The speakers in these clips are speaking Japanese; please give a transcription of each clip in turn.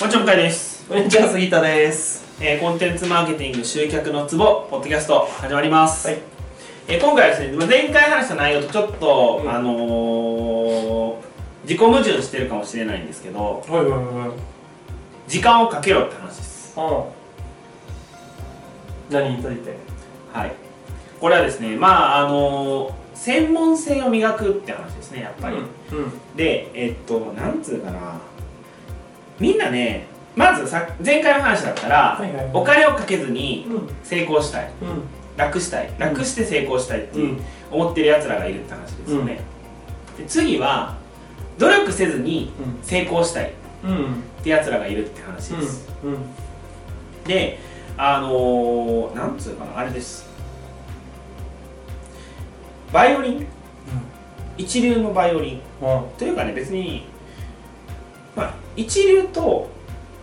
こんにちは向井です、こんにちは杉田です。えーコンテンツマーケティング集客のツボポッドキャスト始まります、はい。えー今回はですねまあ前回話した内容とちょっと、うん。あのー自己矛盾してるかもしれないんですけどはいはいはい時間をかけろって話です。あ何について？はい。これはですねまああのー専門性を磨くって話ですねやっぱり、うん。でえっとなんつうかなみんなねまずさ前回の話だったら、はいはいはい。お金をかけずにうん。成功したい。うん。楽したい。楽して成功したいって思ってるやつらがいるって話ですよね、で次は努力せずに成功したいっうん。うんてやつらがいるって話です、うん。であのー、なんつうかなあれです。バイオリン？一流のバイオリン。うん。というかね別にまあ一流と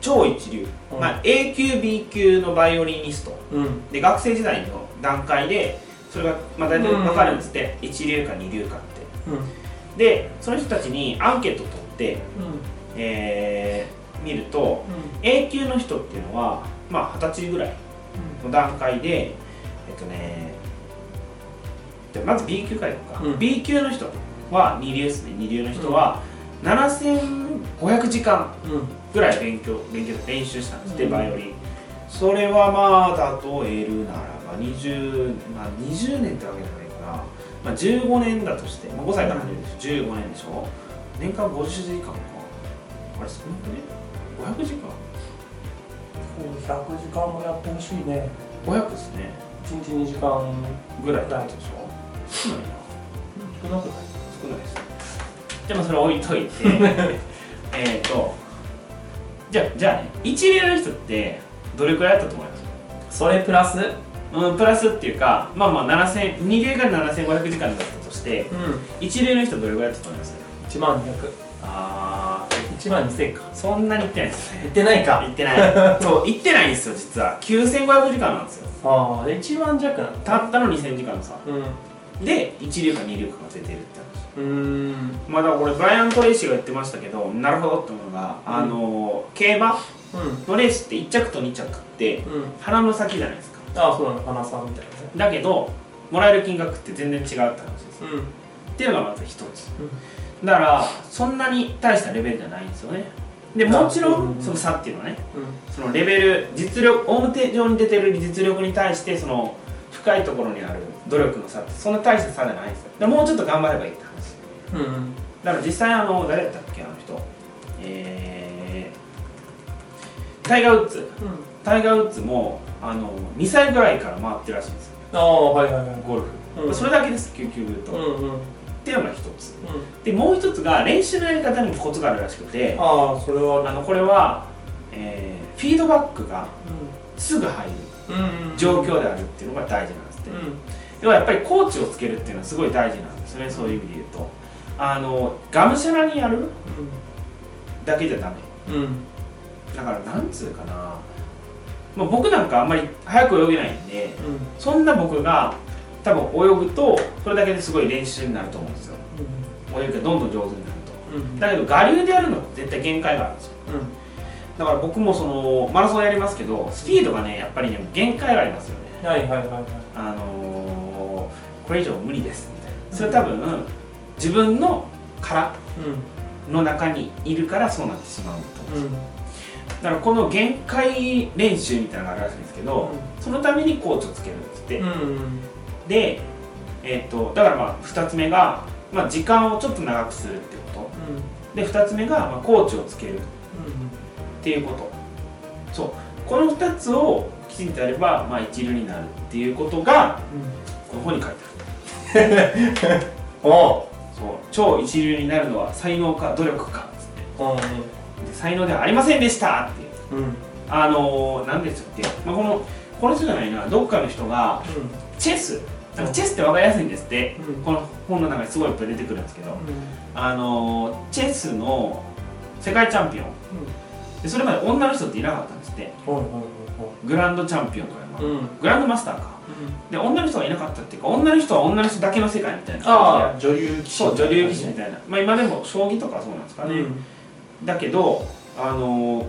超一流、うん。まあ、A 級 B 級のバイオリニスト。うん。で学生時代の段階でそれがまあ大体分かるんですって、一流か二流かって。うん。でその人たちにアンケート取って、えー見ると A 級の人っていうのはまあ二十歳ぐらいの段階でえっとねでまず B 級からいこうか、うん。B 級の人は二流ですね。二流の人は7500時間ぐらい勉強勉強練習したんですって、うん。バイオリン。それはまあ例えるならば20、まあ、20年ってわけじゃないから、まあ、15年だとして、まあ、5歳から始めるでしょ15年でしょ？年間50時間か。あれ少なくね500時間？100時間もやってほしいね。500ですね。1日2時間ぐらいってことでしょ？少ないな。少なくない？少ないですねじゃあまあそれ置いといて えっとじゃあじゃあね一流の人ってどれくらいやったと思います？それプラス？うん、プラスっていうか、まあまあ7000、二流が7500時間だったとして、うん一流の人どれぐらいだったと思います？1万200あ1万2000かー、そんなにいってないですね。言ってないかいってない。そう、いってないんですよ、実は。9500時間なんですよ。ああ1万弱なんだたったの2000時間の差。うんで、一流か二流かが出てるって話。うーん。まあだからこれ、ブライアン・トレイシーが言ってましたけど、なるほどって思うのが、あのー、競馬？うん。のレースって1着と2着って、うん。鼻の先じゃないですか。ああそうなんだ花さんみたいなね。だけど、もらえる金額って全然違うって話です。うん。っていうのがまず一つ。だからそんなに大したレベルじゃないんですよね。でもちろうん。んその差っていうのはねうん。そのレベル実力表上に出てる実力に対してその深いところにある努力の差ってそんな大した差じゃないんですよ。でもうちょっと頑張ればいいって話。うんだから実際あの誰だったっけあの人。えー、タイガー・ウッズ。タイガー・ウッズもあの2歳ぐらいから回ってるらしいんですよ。ああはいはいはい。ゴルフ、うん。それだけです究極言うと、っうんうん。うんていうのが一つ。でもう一つが練習のやり方にもコツがあるらしくてああそれは。あのこれは、えーフィードバックがすぐ入る。うんうん状況であるっていうのが大事なんですって、うん。要はやっぱりコーチをつけるっていうのはすごい大事なんですよねそういう意味で言うと。あのがむしゃらにやるだけじゃダメ。うん。うん。だからなんつうかな、まあ、僕なんかあんまり早く泳げないんでそんな僕が多分泳ぐとそれだけですごい練習になると思うんですよ。泳ぎがどんどん上手になると。うん。うんだけど我流でやるの絶対限界があるんですよだから僕もそのマラソンやりますけどスピードがねやっぱりね限界がありますよね。はいはいはいはい。あのー、これ以上無理ですみたいな。それは多分自分の殻の中にいるからそうなってしまうとうんうん。だからこの限界練習みたいなのがあるらしいんですけど、そのためにコーチをつけるんですって、うん。で、えー、とだからまあ2つ目が、まあ、時間をちょっと長くするってこと。で2つ目が、まあ、コーチをつけるっていうこと。そう。この2つをきちんとやれば、まあ、一流になるっていうことがこの本に書いてある。おおそう。超一流になるのは才能か努力か。っつって才能ではありませんでした。っていう。うん。あのー、何ですって、まあ、このこの人じゃないな。どっかの人がチェス。なんかチェスって分かりやすいんですって、うん。この本の中にすごいいっぱい出てくるんですけど、あのー、チェスの世界チャンピオンでそれまで女の人っていなかったんですって。グランドチャンピオンとかいうん。グランドマスターか。で女の人はいなかったっていうか女の人は女の人だけの世界みたいな。ああ女流棋士そう女流棋士みたいな、まあ、今でも将棋とかそうなんですかね、だけどあのー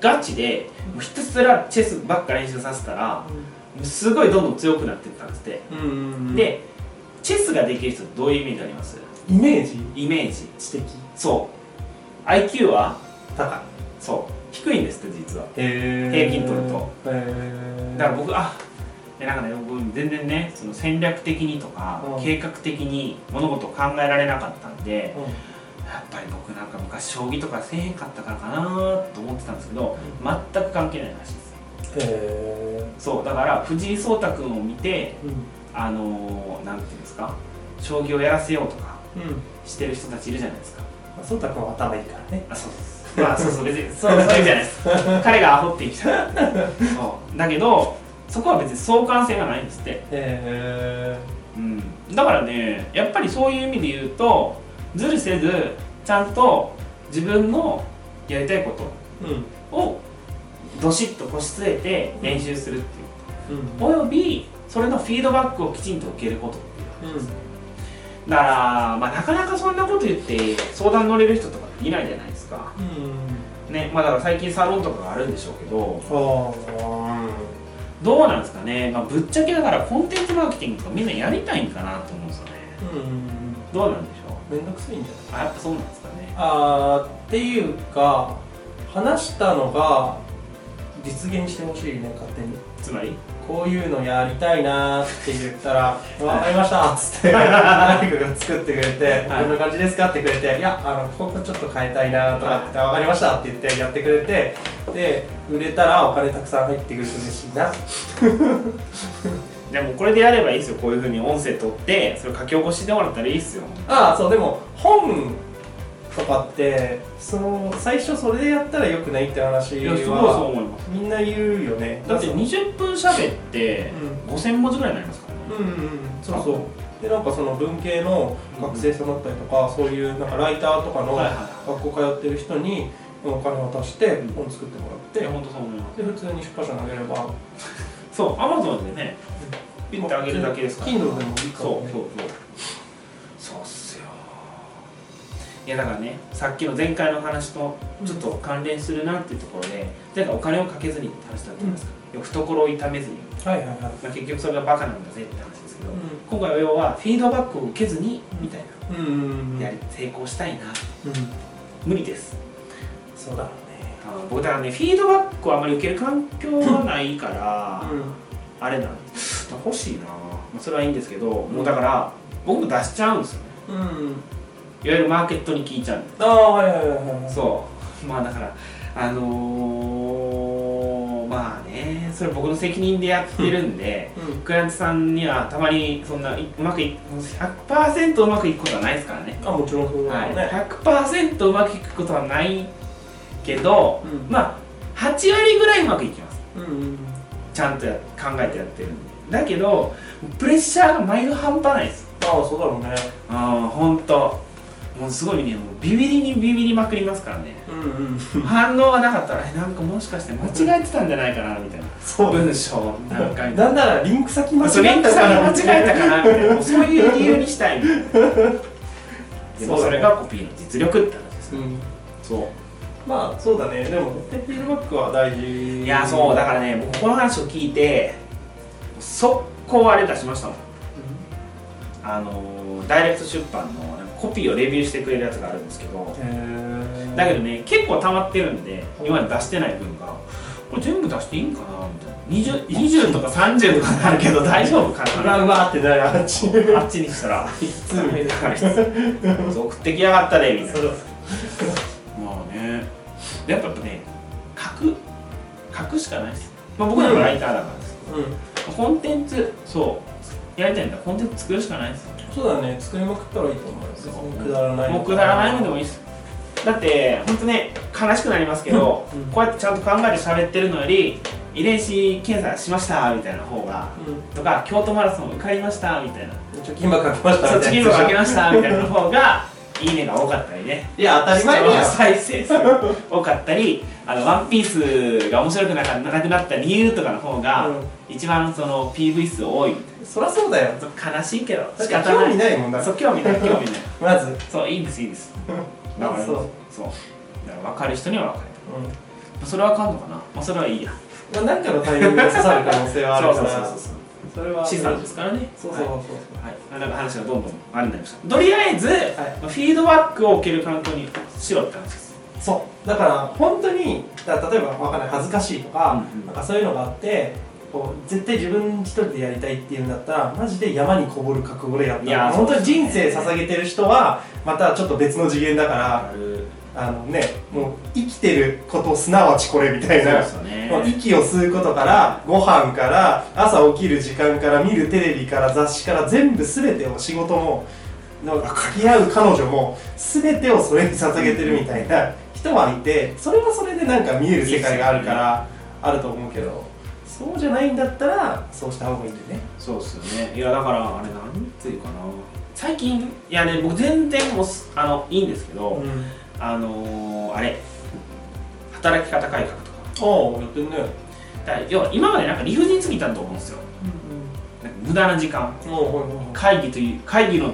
ガチでひたすらチェスばっか練習させたらすごいどんどん強くなっていったんですって、うんうんうん。でチェスができる人ってどういうイメージあります？イメージ？イメージ。知的。そう。IQ は高い。そう。低いんですって実は。へ平均取ると。へだから僕あえなんかね僕全然ねその戦略的にとか、うん。計画的に物事を考えられなかったんでうやっぱり僕なんか昔将棋とかせえへんかったからかなと思ってたんですけど全く関係ないらしいです。んへえそう。だから藤井聡太君を見てうん。あのー、なんていうんですか将棋をやらせようとかうん。してる人たちいるじゃないですか。そうたくんは頭いいからね。あそうですまあそうそう別にそうそういうじゃないです。彼がアホって言う人そうだけどそこは別に相関性がないんですって、へえうん、だからねやっぱりそういう意味で言うとずるせずちゃんと自分のやりたいこうん。とをどしっと腰据えて練習するっていう。うん。およびそれのフィードバックをきちんと受けることっていううん。だから、まあ、なかなかそんなこと言って相談乗れる人とかいないじゃないですか。ねまあだから最近サロンとかがあるんでしょうけど。あどうなんですかね、まあ、ぶっちゃけだからコンテンツマーケティングとかみんなやりたいんかなと思うんですよね。あうん。どうなんでしょう。めんどくさいんじゃない？あやっぱそうなんですかね。あーっていうか話したのが実現してほしいね勝手につまり？こういうのやりたいなーって言ったら「分かりました」っつって何かが作ってくれて「はい。こんな感じですか?」ってくれて「いやあのここちょっと変えたいな」とかって「分かりました」って言ってやってくれてで売れたらお金たくさん入ってくると嬉しいな。でもこれでやればいいですよ。こういうふうに音声取ってそれ書き起こしてもらったらいいっすよ。ああそうでも本とかってその最初それでやったらよくないって話はみんな言うよね。だってうん20分喋って5000文字ぐらいになりますからね。うんうんそうそう。でなんかその文系の学生さんだったりとか、そういうなんかライターとかの学校通ってる人にお金を渡してうん。本作ってもらって、いや本当そう思います。で普通に出版社投げれば。そうアマゾンでねピッてあげるだけですから。Kindle でもいいかもね。そうそうそうっすよいやだからねさっきの前回の話とちょっと関連するなっていうところで前回お金をかけずにって話だったじゃないですか、懐を痛めずに、はいはいはい、まあ、結局それがバカなんだぜって話ですけど、う今回は要はフィードバックを受けずにみたいな、ん、うんうん。やり成功したいな。うん。無理です。そうだろうね。あの僕だからねフィードバックをあまり受ける環境がないから、あれなん欲しいな、まあ、それはいいんですけど、もうだから僕も出しちゃうんですよね。うん、うん、いわゆるマーケットに聞いちゃうああはいはいはいはい。そう。まあだからあのー、まあねそれ僕の責任でやってるんでうん。クライアントさんにはたまにそんなうまくい100%うまくいくことはないですからね。あもちろんそうだはい、ろうね、100%うまくいくことはないけど、うん。まあ8割ぐらいうまくいきます。うんうんちゃんとや考えてやってるんで。だけどプレッシャーが毎度半端ないです。ああそうだろうね。ああ本当もうすごいねもうビビりにビビりまくりますからね。うんうん。反応がなかったらえなんかもしかして間違えてたんじゃないかなみたいな。そう文章なんかなんならリンク先間な。違そうリンク先ったから間違えたかなみたいなそういう理由にしたいみたいな。でもそれがコピーの実力って話ですうん。そまあそうだね。でもフィードバックは大事。ういやそうだからね僕この話を聞いて速攻あれ出しましたもん。あのーダイレクト出版のコピーをレビューしてくれるやつがあるんですけどだけどね結構溜まってるんで今まで出してない分がこれ全部出していいんかなみたいな。20, 20 とか30とかなるけど 大丈夫かうな？わうわってなるあっちあっちにしたら。いな送ってきやがったでみたいな。まあね。やっぱね書く書くしかないです、まあ、僕らもライターだからです。うん。コンテンツそう。やりたいんだコンテンツ作るしかないですよそうだね。作りまくったらいいと思うよ。別にくだらない。もうくだらないのでもいいです。だって本当ね悲しくなりますけど、うん。こうやってちゃんと考えて喋ってるのより遺伝子検査しましたみたいな方がうん。とか京都マラソン受かりましたみたいな。貯金箱開けましたみたいな。額かけましたみたいな方がいいねが多かったりね。いや当たり前だよ再生数多かったりあのワンピースが面白くなかなくなった理由とかの方が、うん。一番その PV 数多い。みそりゃそうだよ。悲しいけど。仕方ない。味ないもんだそう興味ない興味ない。まず。そういいんですいいんです。だからそう。そう。だから分かる人には分かる。それはあかんのかな、まあ、それはいいや。まあ、なんかのタイミングで刺さる可能性はあるから。そうそうそうそうそれは資産ですからね。そうそうそうそう、はい、なんか話がどんどんあれになりました。とりあえず、フィードバックを受ける環境にしろって話です。そう。だから本当にだ例えばわかんない恥ずかしいとか,、うんうんなんかそういうのがあってこう絶対自分一人でやりたいっていうんだったらマジで山にこぼる覚悟でやったいやら本当に人生捧げてる人はまたちょっと別の次元だからあるあのねもう生きてることすなわちこれみたいな。ね。もう息を吸うことからご飯から朝起きる時間から見るテレビから雑誌から全部全てを仕事もの付き合う彼女も全てをそれに捧げてるみたいな人はいてそれはそれでなんか見える世界があるからあると思うけどそうじゃないんだったらそうした方がいいんでね。そうっすよね。いやだからあれなんていうかな。最近いやね僕全然もあのいいんですけど、うんあのー、あれ。働き方改革とか。ああやってんね。だ要は今までなんか理不尽すぎたと思うんですよ。なんか無駄な時間。会議という会議のん？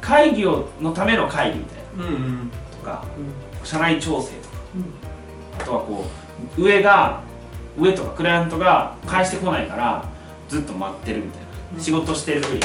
会議をのための会議みたいな。うんうん。とかうん社内調整とか。あとはこう上が上とかクライアントが返してこないからずっと待ってるみたいな、うん。仕事してるふり。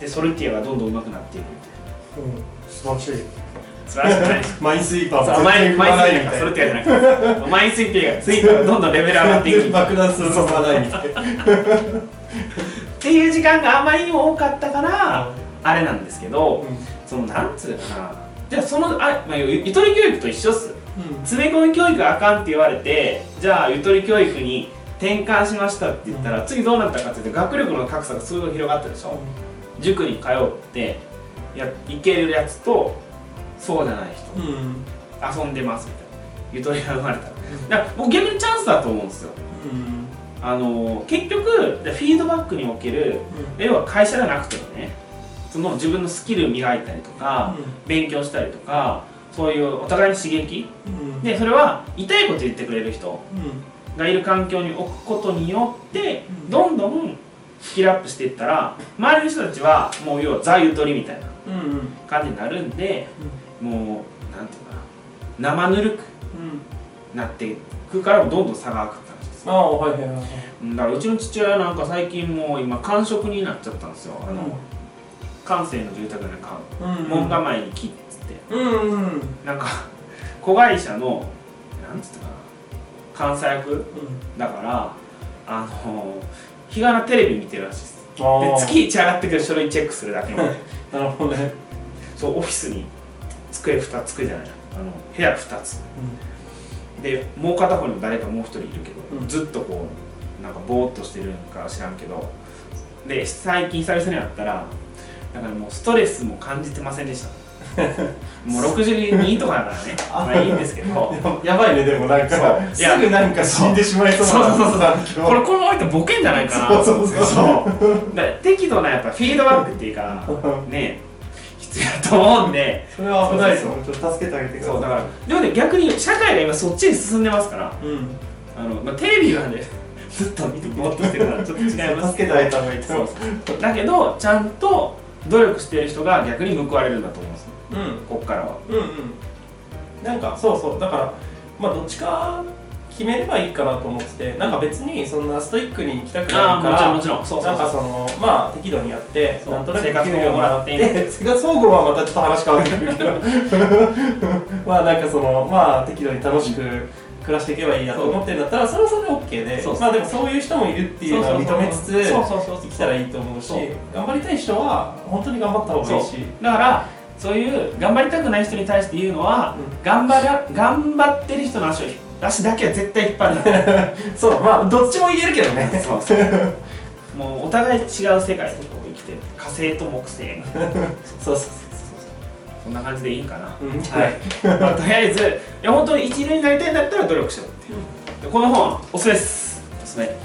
でソルティアがどんどん上手くなっていくみたいうん。素晴らしいな素晴らしくないですマインスイーパー。そうマインマインスイーパーソルティアじゃなくてマインスイーパーがスイーパーがどんどんレベル上がっていく。爆弾するのがないみたいなっていう時間があまりにも多かったからあれなんですけどそのなんつうかな。じゃあそのあ、まあ、ゆゆとり教育と一緒っす。詰め込み教育があかんって言われてじゃあゆとり教育に転換しましたって言ったら、次どうなったかっていうと学力の格差がすごい広がったでしょ、塾に通ってやいけるやつとそうじゃない人。うん。遊んでますみたいな。ゆとりが生まれた。らだから僕逆にチャンスだと思うんですよ。うん。あの結局フィードバックにおける要は会社じゃなくてもねその自分のスキル磨いたりとか、勉強したりとかそういうお互いに刺激。うん。でそれは痛いこと言ってくれる人うん。がいる環境に置くことによってうん。どんどんスキルアップしていったら周りの人たちはもう要はザゆとりみたいな感じになるんでもうなんていうかな。生ぬるくなっていくからどんどん差が開くって話ですああはいはいはいうんだからうちの父親なんか最近もう今完食になっちゃったんですよ。あの、閑静の住宅で買ううん。門構えに木っつってうんうん。なんか子会社のなんつったかな監査役だからあの日がなテレビ見てるらしいです。で月1上がってくる書類チェックするだけの なるほどね。そうオフィスに机2つ机じゃないな。あの部屋2つ。でもう片方にも誰かもう一人いるけど、うん。ずっとこうなんかぼーっとしてるんか知らんけど。で最近久々に会ったらだからもうストレスも感じてませんでした。もう62とかだからね。まあいいんですけど。ややばいねでもなんか。すぐなんか死んでしまいそうなそう。そうそうこれこのままいボケんじゃないかなそうそうそうそう。適度なやっぱフィードバックっていうかね必要だと思うんでそれは危ないですよちょっと助けてあげてください。そうだからでもね逆に社会が今そっちに進んでますから。うん。あの、まあ、テレビはね ずっと見てぼーっとしてるからちょっと違います。助けてあげた方がいいとそうそう。だけどちゃんと努力してる人が逆に報われるんだと思います。うん。こっからは。うんうん。なんかそうそう。だからまあどっちか決めればいいかなと思っててなんか別にそんなストイックに行きたくないからもちろんもちろん。そうそなう。んかそのまあ適度にやってなんとなく給料もらって。て生活保護はまたちょっと話変わってくるけど。まあなんかそのまあ適度に楽しく暮らしていけばいいやと思ってるんだったらそれはそれで。OK でまあでもそういう人もいるっていうのは認めつつ生きたらいいと思う。し頑張りたい人は本当に頑張った方がいいし。だからそういう頑張りたくない人に対して言うのは、うん。頑張ら頑張ってる人の足を足だけは絶対引っ張るな。そうまあどっちも言えるけどね。そうそう。もうお互い違う世界でこう生きてる。火星と木星。そうそうそんな感じでいいかな、うん。はい、まあ、とりあえずいや本当に一流になりたいんだったら努力しろってい。う、でこの本おすすめです。おすすめ。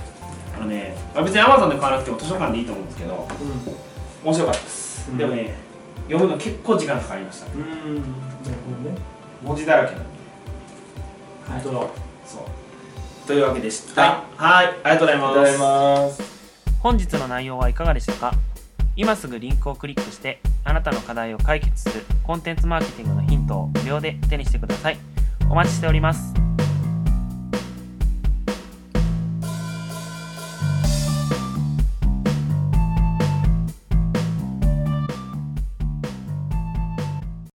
あのね、まあ、別に Amazon で買わなくても図書館でいいと思うんですけど面白かったです、うん。でもね読むの結構時間かかりました。うんうん。なるほどね。文字だらけなんで本当だそう。というわけでした。はいありがとうございます。ありがとうございます。本日の内容はいかがでしたか？今すぐリンクをクリックしてあなたの課題を解決するコンテンツマーケティングのヒントを無料で手にしてください。お待ちしております